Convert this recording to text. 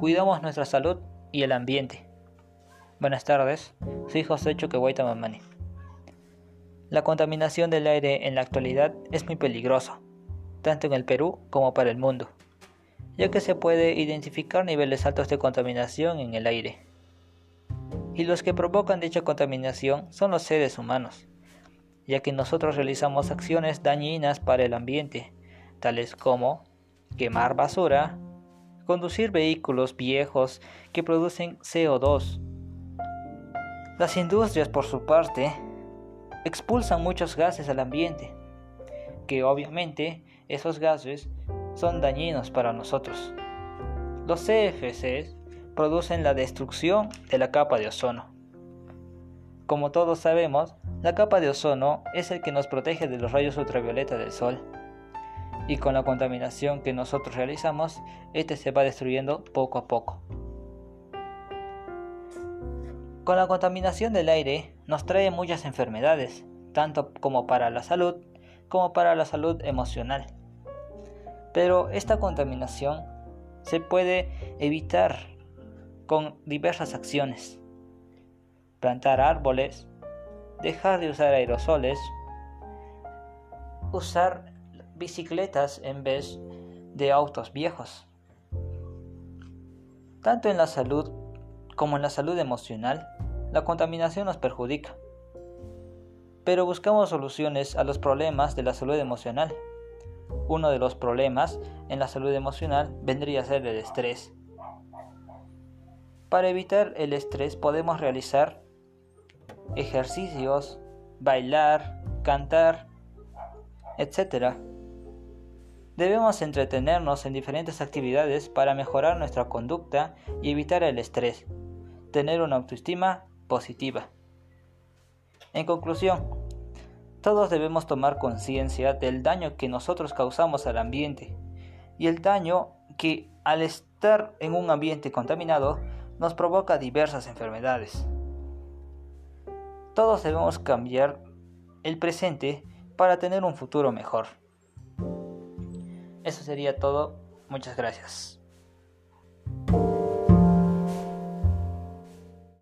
cuidamos nuestra salud y el ambiente. Buenas tardes, soy José Choquehuayta Mamani. La contaminación del aire en la actualidad es muy peligrosa, tanto en el Perú como para el mundo, ya que se puede identificar niveles altos de contaminación en el aire. Y los que provocan dicha contaminación son los seres humanos, ya que nosotros realizamos acciones dañinas para el ambiente, tales como quemar basura, conducir vehículos viejos que producen CO2. Las industrias, por su parte, expulsan muchos gases al ambiente, que obviamente esos gases son dañinos para nosotros. Los CFCs producen la destrucción de la capa de ozono. Como todos sabemos, la capa de ozono es el que nos protege de los rayos ultravioleta del sol. Y con la contaminación que nosotros realizamos, este se va destruyendo poco a poco. Con la contaminación del aire nos trae muchas enfermedades, tanto como para la salud como para la salud emocional. Pero esta contaminación se puede evitar con diversas acciones. Plantar árboles, dejar de usar aerosoles, usar bicicletas en vez de autos viejos. Tanto en la salud como en la salud emocional, la contaminación nos perjudica. Pero buscamos soluciones a los problemas de la salud emocional. Uno de los problemas en la salud emocional vendría a ser el estrés. Para evitar el estrés podemos realizar ejercicios, bailar, cantar, etc. Debemos entretenernos en diferentes actividades para mejorar nuestra conducta y evitar el estrés tener una autoestima positiva. En conclusión, todos debemos tomar conciencia del daño que nosotros causamos al ambiente y el daño que al estar en un ambiente contaminado nos provoca diversas enfermedades. Todos debemos cambiar el presente para tener un futuro mejor. Eso sería todo. Muchas gracias.